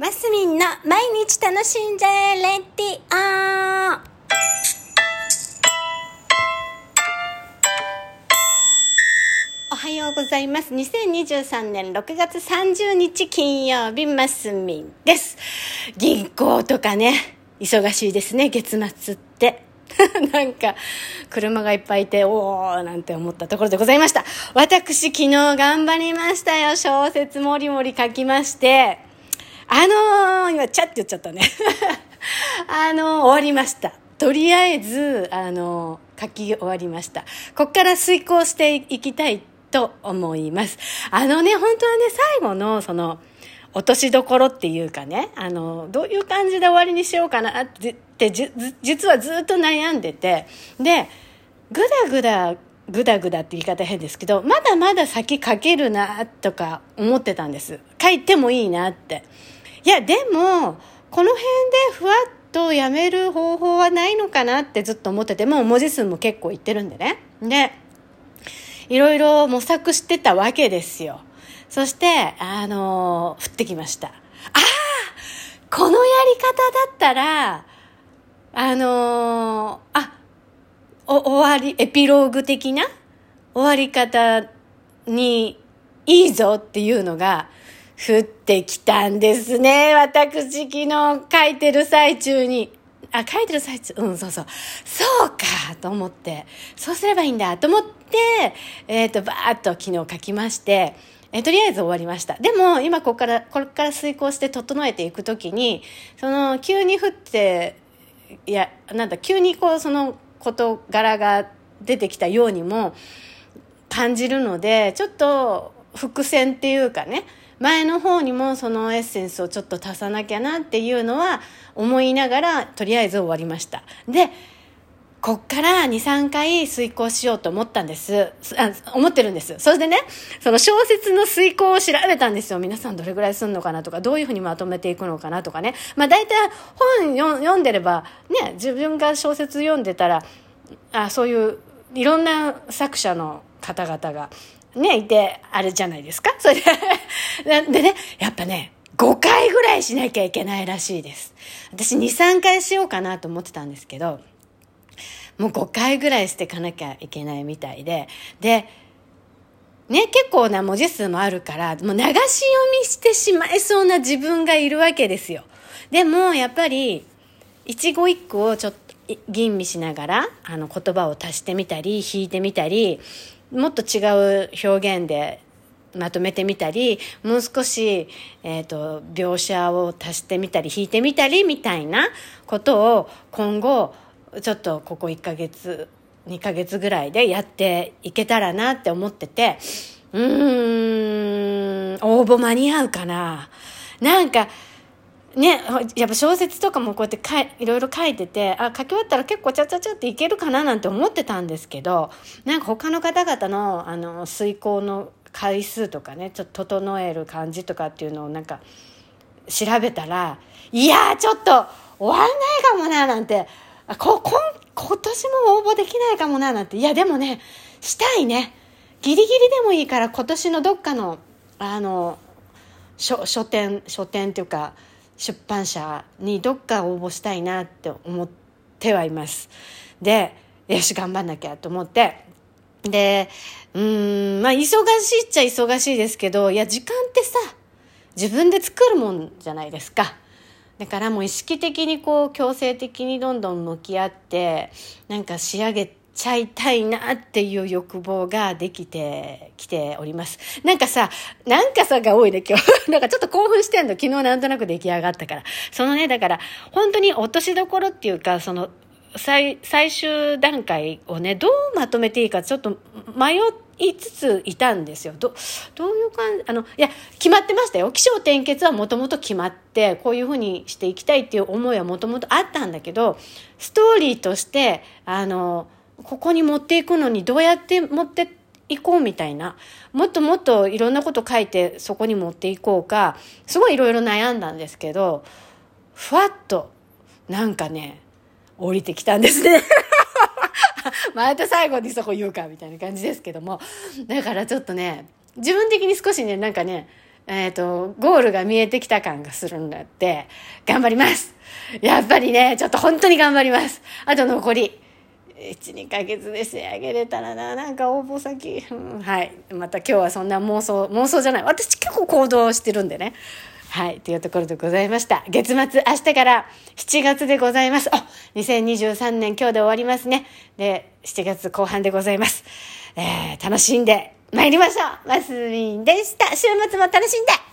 マスミンの毎日楽しんじゃえレディオおはようございます。2023年6月30日金曜日、マスミンです。銀行とかね、忙しいですね、月末って。なんか、車がいっぱいいて、おーなんて思ったところでございました。私、昨日頑張りましたよ。小説もりもり書きまして、あのー、今、チャって言っちゃったね。あのー、終わりました。とりあえず、あのー、書き終わりました。こっから遂行していきたいと思います。あのね、本当はね、最後の、その、落としどころっていうかね、あの、どういう感じで終わりにしようかなって、実はずっと悩んでて、で、ぐだぐだ、ぐだぐだって言い方変ですけど、まだまだ先書けるな、とか思ってたんです。書いてもいいなって。いや、でも、この辺でふわっとやめる方法はないのかなってずっと思ってて、もう文字数も結構いってるんでね。で、いろいろ模索してたわけですよ。そして、あのー、降ってきました。ああこのやり方だったら、あのー、あ、お、終わり、エピローグ的な終わり方にいいぞっていうのが降ってきたんですね。私昨日書いてる最中に。あ、書いてる最中、うん、そうそう。そうかと思って、そうすればいいんだと思って、えっ、ー、と、バーっと昨日書きまして、えとりあえず終わりました。でも、今ここから、これから遂行して整えていくときに、その、急に降って、いや、なんだ、急にこう、その事柄が出てきたようにも感じるので、ちょっと伏線っていうかね、前の方にもそのエッセンスをちょっと足さなきゃなっていうのは思いながら、とりあえず終わりました。で、こっから2、3回遂行しようと思ったんです。思ってるんです。それでね、その小説の遂行を調べたんですよ。皆さんどれぐらいすんのかなとか、どういうふうにまとめていくのかなとかね。まあ大体本読んでれば、ね、自分が小説読んでたら、あ、そういういろんな作者の方々がね、いて、あれじゃないですか？それで、でね、やっぱね、5回ぐらいしなきゃいけないらしいです。私2、3回しようかなと思ってたんですけど、もう5回ぐらいしてかなきゃいけないみたいで。で、ね、結構な文字数もあるから、もう流し読みしてしまいそうな自分がいるわけですよ。でも、やっぱり、一語一句をちょっと吟味しながら、あの言葉を足してみたり、引いてみたり、もっと違う表現でまとめてみたり、もう少し、えっ、ー、と、描写を足してみたり、引いてみたり、みたいなことを今後、ちょっとここ1ヶ月、2ヶ月ぐらいでやっていけたらなって思ってて、うーん、応募間に合うかな。なんか、ね、やっぱ小説とかもこうやってかいいろいろ書いてて、あ、書き終わったら結構ちゃちゃちゃっていけるかななんて思ってたんですけど、なんか他の方々の、あの、遂行の回数とかね、ちょっと整える感じとかっていうのをなんか調べたら、いやちょっと終わんないかもななんて、こ、こん、今年も応募できないかもななんて、いやでもね、したいね。ギリギリでもいいから今年のどっかの、あの、書、書店、書店っていうか、出版社にどっか応募したいなって思ってはいます。で、よし、頑張んなきゃと思って、で、うん、まあ、忙しいっちゃ忙しいですけど、いや、時間ってさ、自分で作るもんじゃないですか。だからもう意識的にこう、強制的にどんどん向き合って、なんか仕上げちゃいたいなっていう欲望ができてきております。なんかさ、なんかさが多いね、今日。なんかちょっと興奮してんの。昨日なんとなく出来上がったから。そのね、だから、本当に落としどころっていうか、その、最、最終段階をね、どうまとめていいかちょっと迷いつついたんですよ。ど、どういう感じ、あの、いや、決まってましたよ。気象転結はもともと決まって、こういうふうにしていきたいっていう思いはもともとあったんだけど、ストーリーとして、あの、ここに持っていくのにどうやって持っていこうみたいな。もっともっといろんなこと書いてそこに持っていこうか、すごいいろいろ悩んだんですけど、ふわっと、なんかね、降りてきたんですね。また最後にそこ言うかみたいな感じですけども。だからちょっとね、自分的に少しね、なんかね、えっ、と、ゴールが見えてきた感がするんだって、頑張りますやっぱりね、ちょっと本当に頑張りますあと残り、1、2ヶ月で仕上げれたらな、なんか応募先、うんはい。また今日はそんな妄想、妄想じゃない。私結構行動してるんでね。はい。というところでございました。月末、明日から7月でございます。あ、2023年今日で終わりますね。で、7月後半でございます。えー、楽しんで参りましょう。マスミンでした。週末も楽しんで